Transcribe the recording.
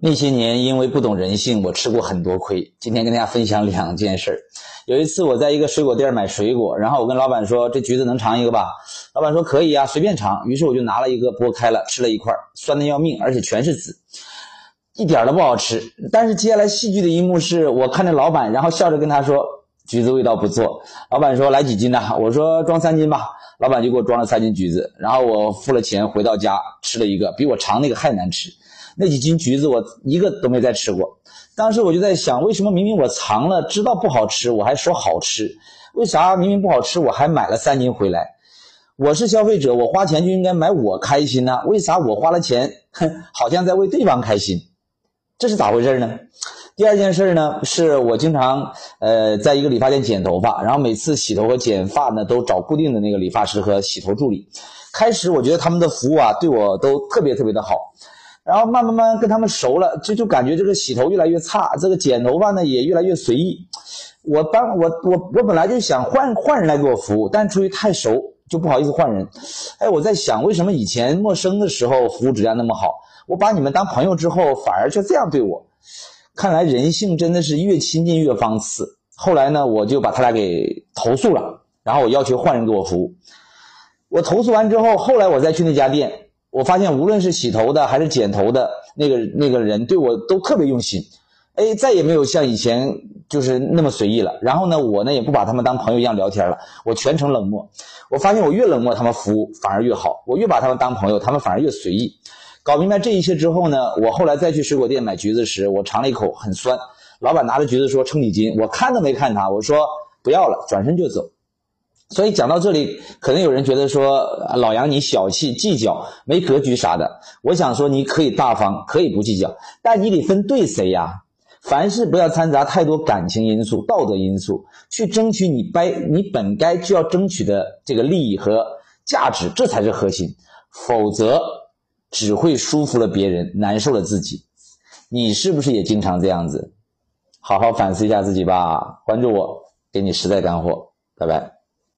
那些年因为不懂人性，我吃过很多亏。今天跟大家分享两件事儿。有一次我在一个水果店买水果，然后我跟老板说：“这橘子能尝一个吧？”老板说：“可以啊，随便尝。”于是我就拿了一个剥开了，吃了一块，酸的要命，而且全是籽，一点都不好吃。但是接下来戏剧的一幕是我看着老板，然后笑着跟他说：“橘子味道不错。”老板说：“来几斤呢？”我说：“装三斤吧。”老板就给我装了三斤橘子，然后我付了钱回到家吃了一个，比我尝那个还难吃。那几斤橘子我一个都没再吃过，当时我就在想，为什么明明我尝了知道不好吃，我还说好吃？为啥明明不好吃，我还买了三斤回来？我是消费者，我花钱就应该买我开心呢，为啥我花了钱，哼，好像在为对方开心？这是咋回事呢？第二件事呢，是我经常呃在一个理发店剪头发，然后每次洗头和剪发呢都找固定的那个理发师和洗头助理。开始我觉得他们的服务啊对我都特别特别的好。然后慢慢慢跟他们熟了，就就感觉这个洗头越来越差，这个剪头发呢也越来越随意。我当我我我本来就想换换人来给我服务，但出于太熟就不好意思换人。哎，我在想为什么以前陌生的时候服务质量那么好，我把你们当朋友之后反而就这样对我。看来人性真的是越亲近越放肆。后来呢，我就把他俩给投诉了，然后我要求换人给我服务。我投诉完之后，后来我再去那家店。我发现无论是洗头的还是剪头的那个那个人对我都特别用心，哎，再也没有像以前就是那么随意了。然后呢，我呢也不把他们当朋友一样聊天了，我全程冷漠。我发现我越冷漠，他们服务反而越好；我越把他们当朋友，他们反而越随意。搞明白这一切之后呢，我后来再去水果店买橘子时，我尝了一口，很酸。老板拿着橘子说称几斤，我看都没看他，我说不要了，转身就走。所以讲到这里，可能有人觉得说老杨你小气、计较、没格局啥的。我想说，你可以大方，可以不计较，但你得分对谁呀？凡事不要掺杂太多感情因素、道德因素，去争取你该你本该就要争取的这个利益和价值，这才是核心。否则只会舒服了别人，难受了自己。你是不是也经常这样子？好好反思一下自己吧。关注我，给你实在干货。拜拜。